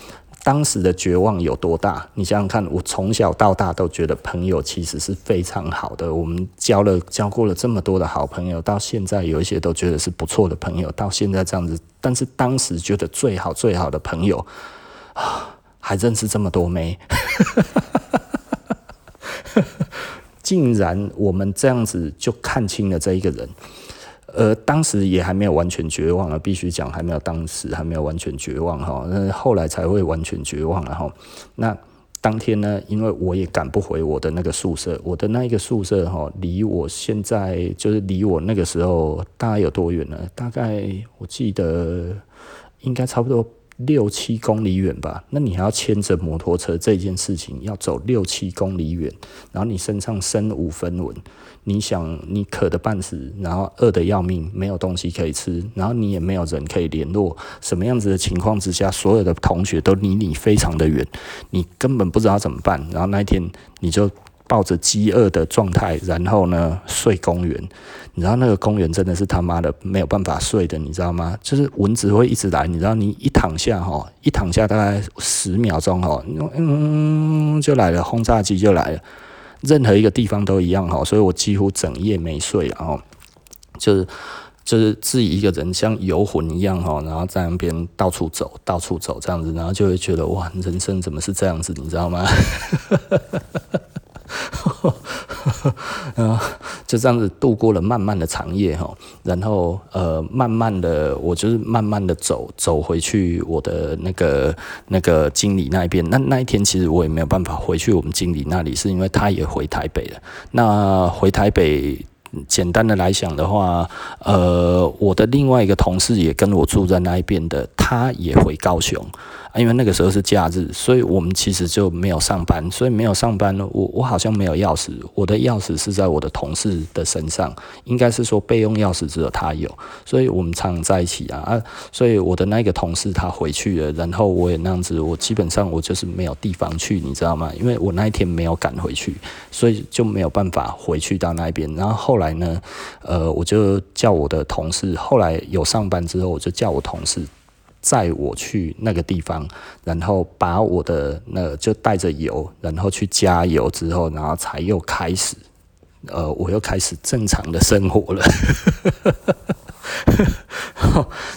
当时的绝望有多大？你想想看，我从小到大都觉得朋友其实是非常好的。我们交了交过了这么多的好朋友，到现在有一些都觉得是不错的朋友。到现在这样子，但是当时觉得最好最好的朋友啊，还认识这么多没，竟然我们这样子就看清了这一个人。呃，当时也还没有完全绝望啊，必须讲还没有，当时还没有完全绝望哈，那后来才会完全绝望了哈。那当天呢，因为我也赶不回我的那个宿舍，我的那一个宿舍哈，离我现在就是离我那个时候大概有多远呢？大概我记得应该差不多六七公里远吧，那你还要牵着摩托车这件事情要走六七公里远，然后你身上身无分文，你想你渴得半死，然后饿得要命，没有东西可以吃，然后你也没有人可以联络，什么样子的情况之下，所有的同学都离你非常的远，你根本不知道怎么办，然后那一天你就。抱着饥饿的状态，然后呢，睡公园，你知道那个公园真的是他妈的没有办法睡的，你知道吗？就是蚊子会一直来，你知道，你一躺下哈，一躺下大概十秒钟哈，嗯，就来了，轰炸机就来了，任何一个地方都一样哈，所以我几乎整夜没睡，然后就是就是自己一个人像游魂一样哈，然后在那边到处走，到处走这样子，然后就会觉得哇，人生怎么是这样子，你知道吗？就这样子度过了漫漫的长夜哈，然后呃，慢慢的，我就是慢慢的走走回去我的那个那个经理那边。那那一天其实我也没有办法回去我们经理那里，是因为他也回台北了。那回台北，简单的来讲的话，呃，我的另外一个同事也跟我住在那一边的，他也回高雄。因为那个时候是假日，所以我们其实就没有上班，所以没有上班呢。我我好像没有钥匙，我的钥匙是在我的同事的身上，应该是说备用钥匙只有他有，所以我们常常在一起啊啊。所以我的那个同事他回去了，然后我也那样子，我基本上我就是没有地方去，你知道吗？因为我那一天没有赶回去，所以就没有办法回去到那边。然后后来呢，呃，我就叫我的同事，后来有上班之后，我就叫我同事。载我去那个地方，然后把我的那个就带着油，然后去加油之后，然后才又开始，呃，我又开始正常的生活了。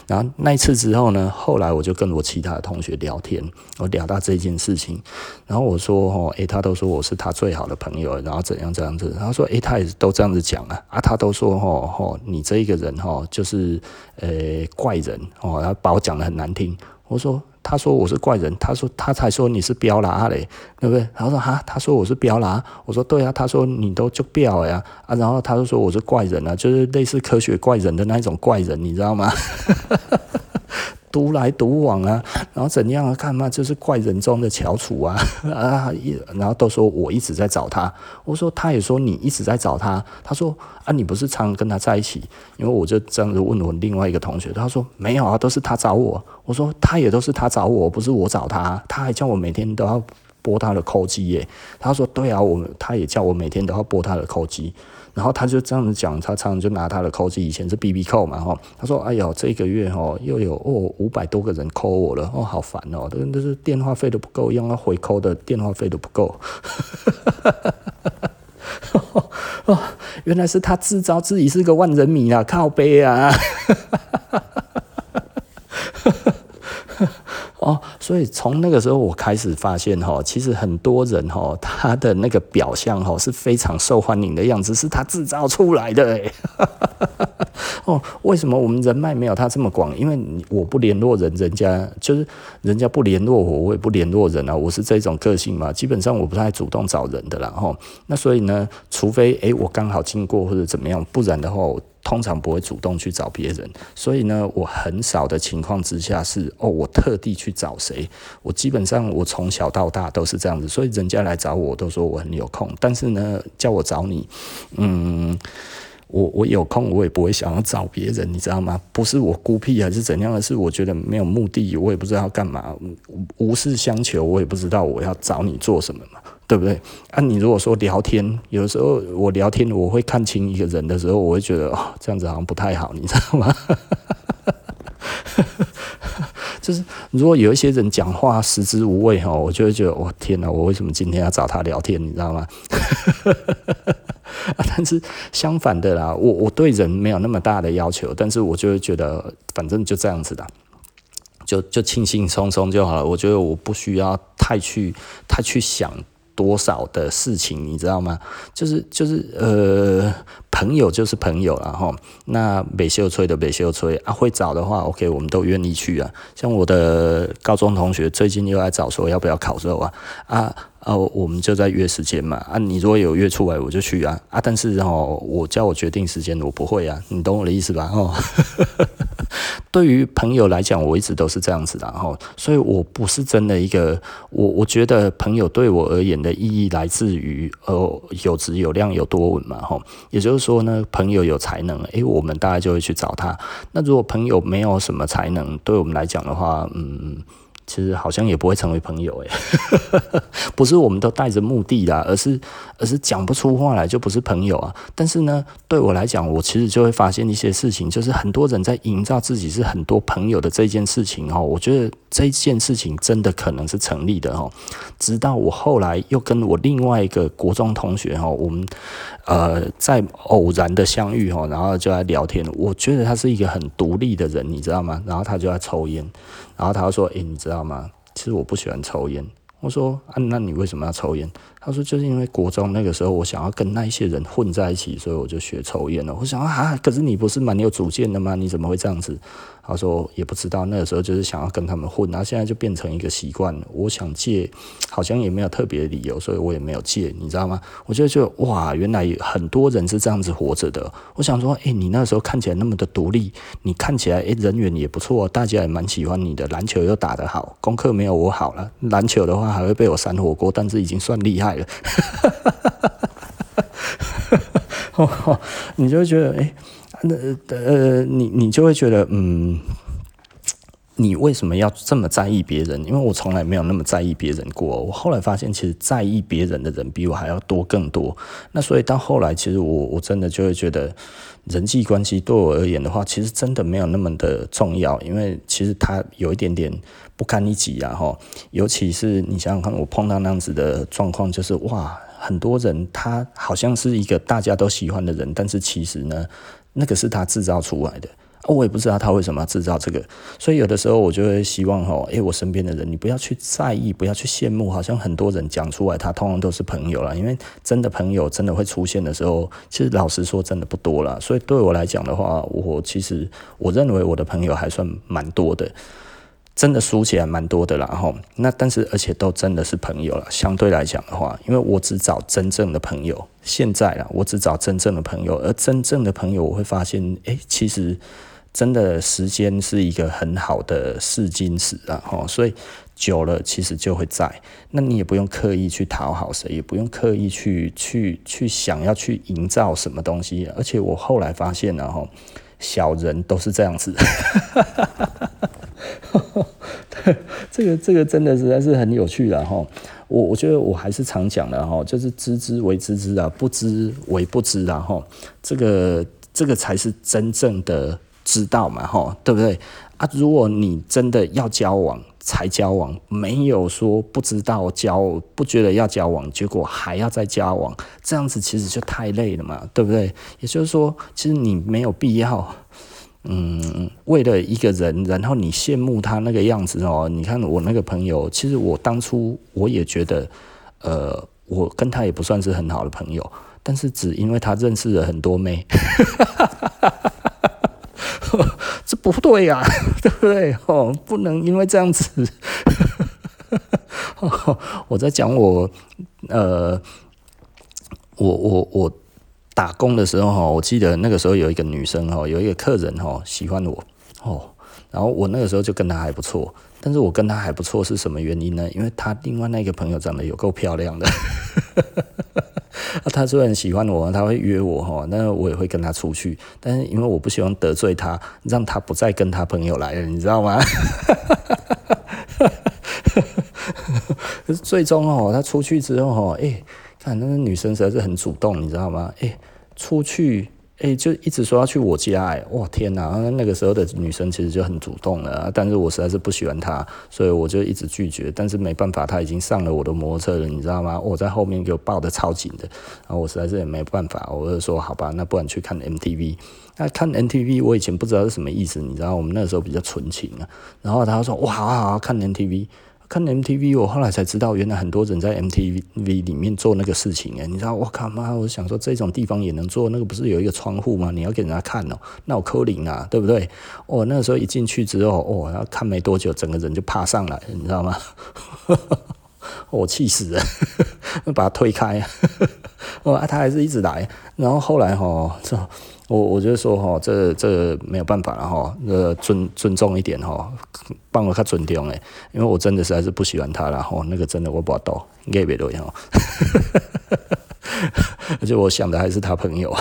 然后那一次之后呢，后来我就跟我其他的同学聊天，我聊到这件事情，然后我说哦，诶，他都说我是他最好的朋友，然后怎样怎样子，他说诶，他也都这样子讲啊，啊，他都说哦哦，你这一个人哦，就是呃怪人哦，然后把我讲的很难听，我说。他说我是怪人，他说他才说你是标啦嘞，对不对？然后说哈，他说我是标啦，我说对啊，他说你都就标呀啊，然后他就说我是怪人啊，就是类似科学怪人的那一种怪人，你知道吗？独来独往啊，然后怎样啊？看嘛，就是怪人中的翘楚啊 啊！然后都说我一直在找他，我说他也说你一直在找他，他说啊，你不是常跟他在一起？因为我就这样子问我另外一个同学，他说没有啊，都是他找我。我说他也都是他找我，不是我找他。他还叫我每天都要拨他的扣机耶。他说对啊，我他也叫我每天都要拨他的扣机。然后他就这样子讲，他常常就拿他的扣子，以前是 BB 扣嘛，哈，他说：“哎呦，这个月哦又有哦五百多个人扣我了，哦，好烦哦，都是电话费都不够用，要回扣的电话费都不够。”哦，原来是他自招自己是个万人迷啊，靠背啊！哦，所以从那个时候我开始发现哈，其实很多人哈，他的那个表象哈是非常受欢迎的样子，是他制造出来的哎。哦，为什么我们人脉没有他这么广？因为我不联络人，人家就是人家不联络我，我也不联络人啊。我是这种个性嘛，基本上我不太主动找人的啦。哈，那所以呢，除非诶我刚好经过或者怎么样，不然的话。通常不会主动去找别人，所以呢，我很少的情况之下是哦，我特地去找谁。我基本上我从小到大都是这样子，所以人家来找我都说我很有空。但是呢，叫我找你，嗯，我我有空我也不会想要找别人，你知道吗？不是我孤僻还是怎样的，是我觉得没有目的，我也不知道要干嘛，无事相求，我也不知道我要找你做什么嘛。对不对？啊，你如果说聊天，有的时候我聊天，我会看清一个人的时候，我会觉得哦，这样子好像不太好，你知道吗？就是如果有一些人讲话食之无味哈，我就会觉得我、哦、天哪，我为什么今天要找他聊天？你知道吗？啊，但是相反的啦，我我对人没有那么大的要求，但是我就会觉得反正就这样子的，就就轻轻松松就好了。我觉得我不需要太去太去想。多少的事情你知道吗？就是就是呃，朋友就是朋友了哈。那美秀吹的美秀吹啊，会找的话，OK，我们都愿意去啊。像我的高中同学最近又来找说要不要烤肉啊啊啊，我们就在约时间嘛啊。你如果有约出来，我就去啊啊。但是哦，我叫我决定时间，我不会啊。你懂我的意思吧？哦。对于朋友来讲，我一直都是这样子的哈，所以我不是真的一个我我觉得朋友对我而言的意义来自于呃有质有量有多稳嘛哈，也就是说呢，朋友有才能，诶，我们大概就会去找他。那如果朋友没有什么才能，对我们来讲的话，嗯。其实好像也不会成为朋友诶，不是我们都带着目的啦，而是而是讲不出话来就不是朋友啊。但是呢，对我来讲，我其实就会发现一些事情，就是很多人在营造自己是很多朋友的这件事情哦，我觉得这件事情真的可能是成立的哦。直到我后来又跟我另外一个国中同学哈，我们呃在偶然的相遇哈，然后就在聊天，我觉得他是一个很独立的人，你知道吗？然后他就在抽烟。然后他说：“诶，你知道吗？其实我不喜欢抽烟。”我说：“啊，那你为什么要抽烟？”他说：“就是因为国中那个时候，我想要跟那一些人混在一起，所以我就学抽烟了。”我想啊，可是你不是蛮有主见的吗？你怎么会这样子？他说也不知道，那个时候就是想要跟他们混，然后现在就变成一个习惯了。我想戒，好像也没有特别的理由，所以我也没有戒，你知道吗？我觉得就哇，原来很多人是这样子活着的。我想说，诶，你那时候看起来那么的独立，你看起来诶人缘也不错，大家也蛮喜欢你的，篮球又打得好，功课没有我好了。篮球的话还会被我闪火锅，但是已经算厉害了。你就会觉得诶。那呃，你你就会觉得，嗯，你为什么要这么在意别人？因为我从来没有那么在意别人过。我后来发现，其实在意别人的人比我还要多更多。那所以到后来，其实我我真的就会觉得，人际关系对我而言的话，其实真的没有那么的重要。因为其实它有一点点不堪一击啊，哈。尤其是你想想看，我碰到那样子的状况，就是哇，很多人他好像是一个大家都喜欢的人，但是其实呢。那个是他制造出来的，我也不知道他为什么要制造这个，所以有的时候我就会希望，诶，我身边的人，你不要去在意，不要去羡慕，好像很多人讲出来，他通常都是朋友啦，因为真的朋友真的会出现的时候，其实老实说真的不多啦。所以对我来讲的话，我其实我认为我的朋友还算蛮多的。真的数起来蛮多的啦，吼，那但是而且都真的是朋友了。相对来讲的话，因为我只找真正的朋友，现在啊，我只找真正的朋友，而真正的朋友，我会发现，诶、其实真的时间是一个很好的试金石啊，吼，所以久了其实就会在。那你也不用刻意去讨好谁，也不用刻意去去去想要去营造什么东西。而且我后来发现了，吼，小人都是这样子。对这个这个真的实在是很有趣的哈，我我觉得我还是常讲的哈，就是知之为知之啊，不知为不知啊哈，这个这个才是真正的知道嘛哈，对不对啊？如果你真的要交往才交往，没有说不知道交，不觉得要交往，结果还要再交往，这样子其实就太累了嘛，对不对？也就是说，其实你没有必要。嗯，为了一个人，然后你羡慕他那个样子哦。你看我那个朋友，其实我当初我也觉得，呃，我跟他也不算是很好的朋友，但是只因为他认识了很多妹，这不对呀，对不对？哦，不能因为这样子。我在讲我，呃，我我我。打工的时候哈，我记得那个时候有一个女生哈，有一个客人哈喜欢我哦，然后我那个时候就跟她还不错，但是我跟她还不错是什么原因呢？因为她另外那个朋友长得有够漂亮的，她虽然喜欢我，她会约我哈，那我也会跟她出去，但是因为我不希望得罪她，让她不再跟她朋友来了，你知道吗？可 是最终哦，她出去之后哈，哎。看那个女生实在是很主动，你知道吗？哎，出去哎，就一直说要去我家，哎，哇天哪！那个时候的女生其实就很主动了，但是我实在是不喜欢她，所以我就一直拒绝。但是没办法，她已经上了我的摩托车了，你知道吗？我在后面给我抱得超紧的，然后我实在是也没办法，我就说好吧，那不然去看 MTV。那看 MTV，我以前不知道是什么意思，你知道，我们那时候比较纯情啊。然后他说哇，好好好，看 MTV。看 MTV，我后来才知道，原来很多人在 MTV 里面做那个事情诶，你知道？我靠妈！我想说这种地方也能做，那个不是有一个窗户吗？你要给人家看哦，那我扣零啊，对不对？哦，那时候一进去之后，哦，然后看没多久，整个人就爬上来，你知道吗？我 气死了，把他推开，哦，他还是一直来，然后后来哈，这我我觉得说哈，这这没有办法了哈，呃，尊尊重一点哈，帮我看尊重哎，因为我真的实在是不喜欢他了哈，那个真的我不知道，应该别多样，而且我想的还是他朋友。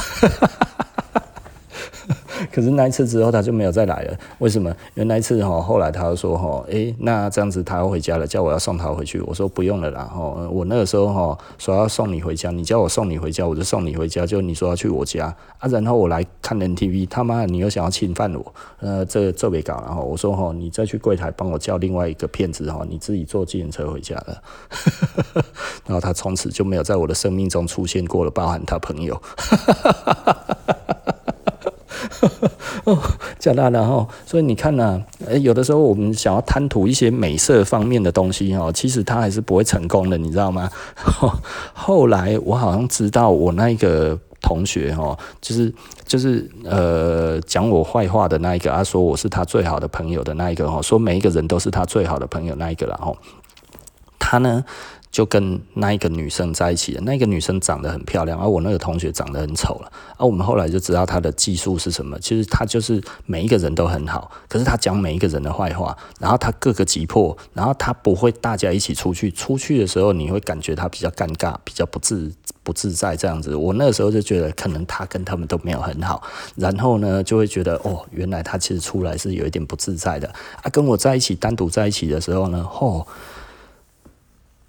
可是那一次之后他就没有再来了，为什么？因为那一次哈，后来他就说哈，诶，那这样子他要回家了，叫我要送他回去。我说不用了啦，哈，我那个时候哈说要送你回家，你叫我送你回家，我就送你回家。就你说要去我家啊，然后我来看 NTV，他妈你又想要侵犯我，呃，这这别搞。然后我说哈，你再去柜台帮我叫另外一个骗子哈，你自己坐计程车回家了。然后他从此就没有在我的生命中出现过了，包含他朋友。哦，讲大了哈，所以你看呢、啊，有的时候我们想要贪图一些美色方面的东西哈，其实他还是不会成功的，你知道吗？后来我好像知道我那一个同学哈，就是就是呃讲我坏话的那一个，他说我是他最好的朋友的那一个哈，说每一个人都是他最好的朋友那一个然后他呢？就跟那一个女生在一起了，那个女生长得很漂亮，而我那个同学长得很丑了。而我们后来就知道她的技术是什么，其实她就是每一个人都很好，可是她讲每一个人的坏话，然后她各个击破，然后她不会大家一起出去，出去的时候你会感觉她比较尴尬，比较不自不自在这样子。我那个时候就觉得可能她跟他们都没有很好，然后呢就会觉得哦，原来她其实出来是有一点不自在的。啊，跟我在一起单独在一起的时候呢，哦。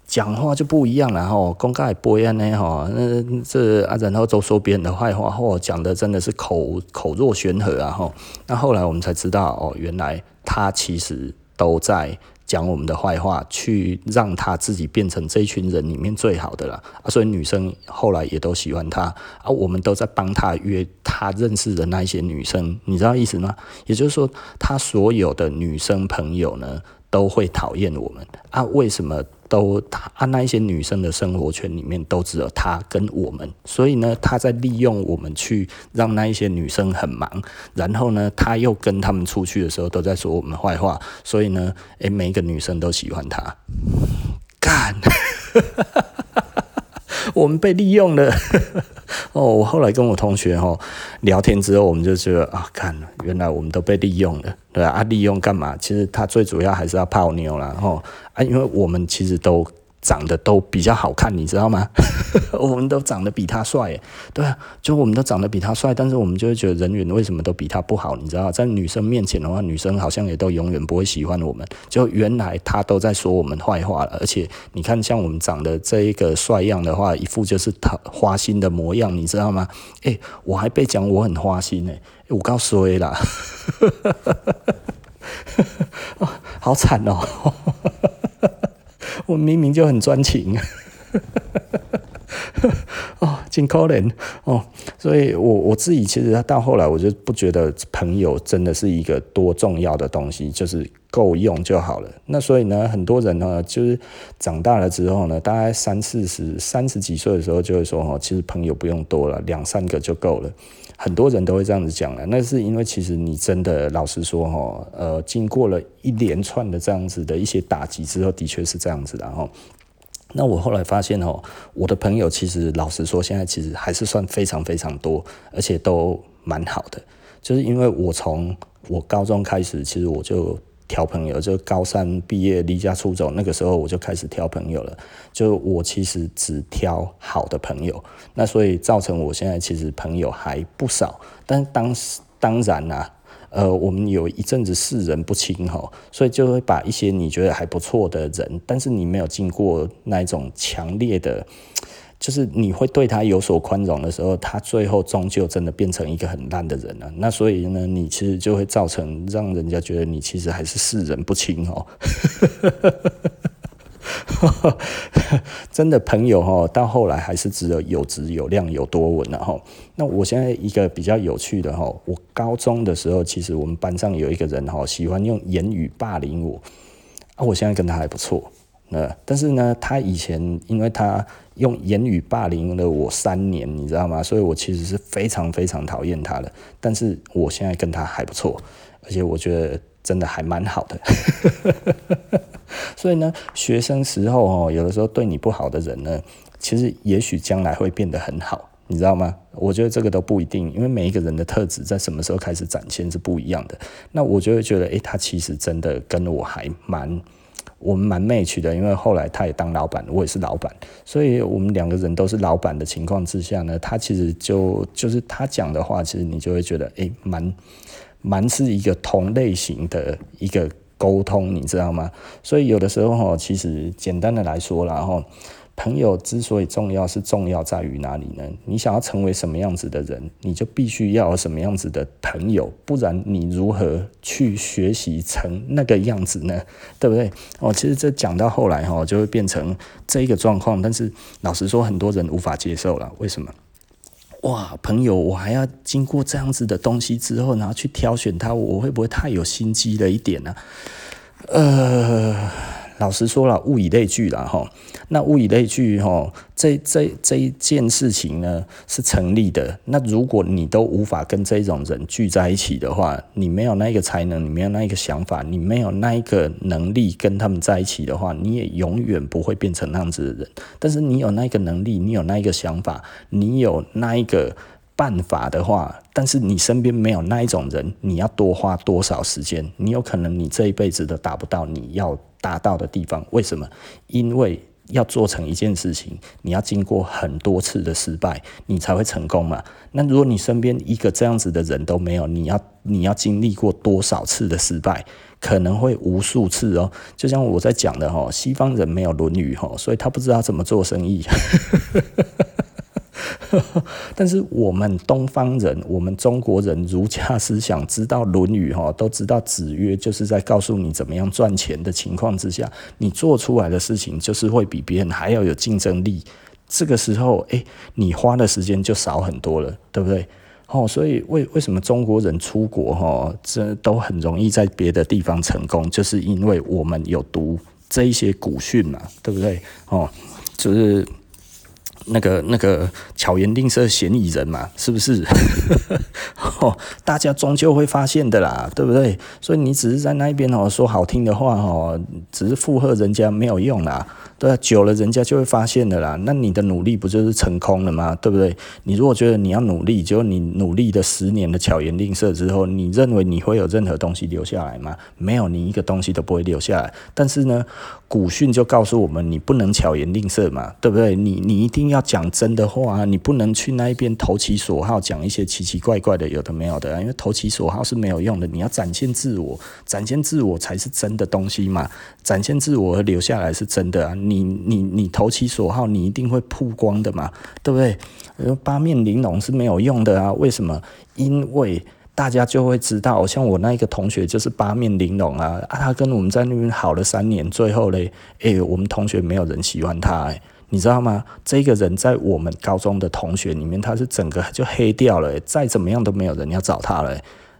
讲话就不一样了哈，公开不一样呢哈，那这啊，然后都说别人的坏话，或讲的真的是口口若悬河啊哈。那后来我们才知道哦，原来他其实都在讲我们的坏话，去让他自己变成这一群人里面最好的了啊。所以女生后来也都喜欢他啊，我们都在帮他约他认识的那一些女生，你知道意思吗？也就是说，他所有的女生朋友呢，都会讨厌我们啊？为什么？都他啊，那一些女生的生活圈里面都只有他跟我们，所以呢，他在利用我们去让那一些女生很忙，然后呢，他又跟他们出去的时候都在说我们坏话，所以呢，诶，每一个女生都喜欢他，干。我们被利用了哦！我后来跟我同学哈聊天之后，我们就觉得啊，看，原来我们都被利用了，对啊，利用干嘛？其实他最主要还是要泡妞啦。哈啊，因为我们其实都。长得都比较好看，你知道吗？我们都长得比他帅，对啊，就我们都长得比他帅，但是我们就会觉得人缘为什么都比他不好？你知道，在女生面前的话，女生好像也都永远不会喜欢我们。就原来他都在说我们坏话了，而且你看，像我们长得这一个帅样的话，一副就是他花心的模样，你知道吗？诶，我还被讲我很花心呢，我告诉你啦，好惨哦。我明明就很专情，哦，真可怜哦，所以我我自己其实到后来我就不觉得朋友真的是一个多重要的东西，就是够用就好了。那所以呢，很多人呢，就是长大了之后呢，大概三四十、三十几岁的时候，就会说，哦，其实朋友不用多了，两三个就够了。很多人都会这样子讲了，那是因为其实你真的老实说哈，呃，经过了一连串的这样子的一些打击之后，的确是这样子然后。那我后来发现哦，我的朋友其实老实说，现在其实还是算非常非常多，而且都蛮好的，就是因为我从我高中开始，其实我就。挑朋友，就高三毕业离家出走，那个时候我就开始挑朋友了。就我其实只挑好的朋友，那所以造成我现在其实朋友还不少。但当时当然啦、呃，我们有一阵子识人不清哈，所以就会把一些你觉得还不错的人，但是你没有经过那种强烈的。就是你会对他有所宽容的时候，他最后终究真的变成一个很烂的人了。那所以呢，你其实就会造成让人家觉得你其实还是识人不清哦。真的朋友哈，到后来还是只有有质有量有多稳了哈。那我现在一个比较有趣的哈，我高中的时候，其实我们班上有一个人哈，喜欢用言语霸凌我啊。我现在跟他还不错，那但是呢，他以前因为他。用言语霸凌了我三年，你知道吗？所以我其实是非常非常讨厌他的。但是我现在跟他还不错，而且我觉得真的还蛮好的。所以呢，学生时候哦，有的时候对你不好的人呢，其实也许将来会变得很好，你知道吗？我觉得这个都不一定，因为每一个人的特质在什么时候开始展现是不一样的。那我就会觉得，诶，他其实真的跟我还蛮。我们蛮 match 的，因为后来他也当老板，我也是老板，所以我们两个人都是老板的情况之下呢，他其实就就是他讲的话，其实你就会觉得，诶，蛮蛮是一个同类型的一个沟通，你知道吗？所以有的时候哈，其实简单的来说，然后。朋友之所以重要，是重要在于哪里呢？你想要成为什么样子的人，你就必须要有什么样子的朋友，不然你如何去学习成那个样子呢？对不对？哦，其实这讲到后来哈，就会变成这一个状况。但是老实说，很多人无法接受了。为什么？哇，朋友，我还要经过这样子的东西之后，然后去挑选他，我会不会太有心机了一点呢？呃。老实说了，物以类聚了哈。那物以类聚哈，这这这一件事情呢是成立的。那如果你都无法跟这种人聚在一起的话，你没有那个才能，你没有那个想法，你没有那一个能力跟他们在一起的话，你也永远不会变成那样子的人。但是你有那个能力，你有那一个想法，你有那一个。办法的话，但是你身边没有那一种人，你要多花多少时间？你有可能你这一辈子都达不到你要达到的地方。为什么？因为要做成一件事情，你要经过很多次的失败，你才会成功嘛。那如果你身边一个这样子的人都没有，你要你要经历过多少次的失败？可能会无数次哦。就像我在讲的哈，西方人没有《论语》哈，所以他不知道怎么做生意。但是我们东方人，我们中国人儒家思想知道《论语》哈，都知道子曰就是在告诉你怎么样赚钱的情况之下，你做出来的事情就是会比别人还要有竞争力。这个时候，诶，你花的时间就少很多了，对不对？哦，所以为为什么中国人出国哈，这都很容易在别的地方成功，就是因为我们有读这一些古训嘛，对不对？哦，就是。那个那个巧言令色，嫌疑人嘛，是不是？哦，大家终究会发现的啦，对不对？所以你只是在那边哦说好听的话哦，只是附和人家没有用啦。对啊，久了人家就会发现的啦。那你的努力不就是成空了吗？对不对？你如果觉得你要努力，就你努力的十年的巧言令色之后，你认为你会有任何东西留下来吗？没有，你一个东西都不会留下来。但是呢，古训就告诉我们，你不能巧言令色嘛，对不对？你你一定要讲真的话啊，你不能去那一边投其所好，讲一些奇奇怪怪的，有的没有的，因为投其所好是没有用的。你要展现自我，展现自我才是真的东西嘛，展现自我而留下来是真的啊。你你你投其所好，你一定会曝光的嘛，对不对？八面玲珑是没有用的啊。为什么？因为大家就会知道，像我那一个同学就是八面玲珑啊，他跟我们在那边好了三年，最后嘞，哎，我们同学没有人喜欢他，哎，你知道吗？这个人在我们高中的同学里面，他是整个就黑掉了，再怎么样都没有人要找他了，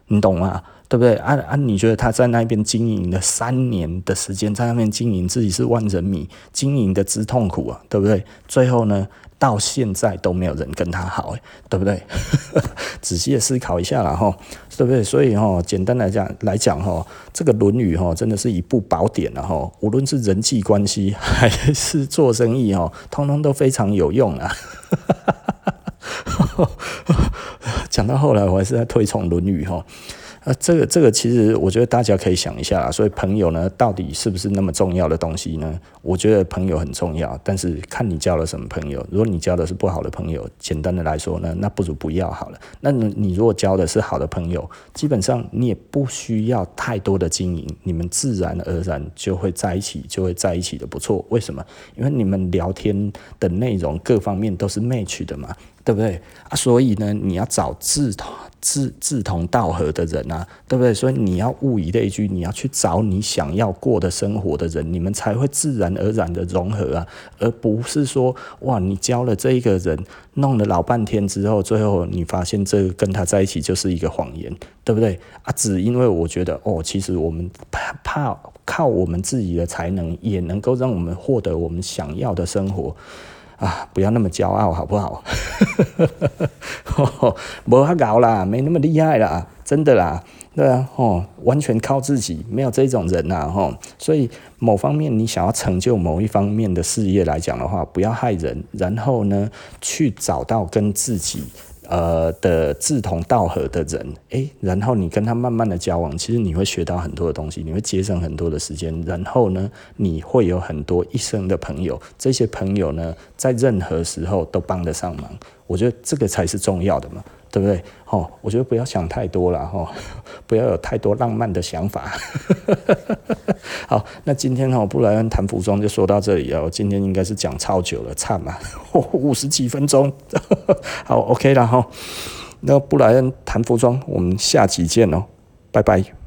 你懂吗？对不对？啊啊！你觉得他在那边经营了三年的时间，在那边经营自己是万人迷，经营的之痛苦啊，对不对？最后呢，到现在都没有人跟他好，对不对？仔细的思考一下啦，哈，对不对？所以哈，简单来讲来讲哈，这个《论语》哈，真的是一部宝典了哈。无论是人际关系还是做生意哈，通通都非常有用啊。讲到后来，我还是在推崇《论语》哈。啊，这个这个其实我觉得大家可以想一下，所以朋友呢，到底是不是那么重要的东西呢？我觉得朋友很重要，但是看你交了什么朋友。如果你交的是不好的朋友，简单的来说呢，那不如不要好了。那你你如果交的是好的朋友，基本上你也不需要太多的经营，你们自然而然就会在一起，就会在一起的不错。为什么？因为你们聊天的内容各方面都是 match 的嘛。对不对啊？所以呢，你要找志同志志同道合的人啊，对不对？所以你要物以类聚，你要去找你想要过的生活的人，你们才会自然而然的融合啊，而不是说哇，你交了这一个人，弄了老半天之后，最后你发现这个跟他在一起就是一个谎言，对不对啊？只因为我觉得哦，其实我们怕怕靠我们自己的才能，也能够让我们获得我们想要的生活。啊，不要那么骄傲，好不好？没那么搞啦，没那么厉害啦，真的啦。对啊，哦，完全靠自己，没有这种人呐，吼。所以某方面你想要成就某一方面的事业来讲的话，不要害人，然后呢，去找到跟自己。呃的志同道合的人，诶，然后你跟他慢慢的交往，其实你会学到很多的东西，你会节省很多的时间，然后呢，你会有很多一生的朋友，这些朋友呢，在任何时候都帮得上忙，我觉得这个才是重要的嘛。对不对？哦，我觉得不要想太多了哈，不要有太多浪漫的想法。好，那今天哈布莱恩谈服装就说到这里哦，今天应该是讲超久了，差嘛，五十几分钟。好，OK 了哈。那布莱恩谈服装，我们下集见哦，拜拜。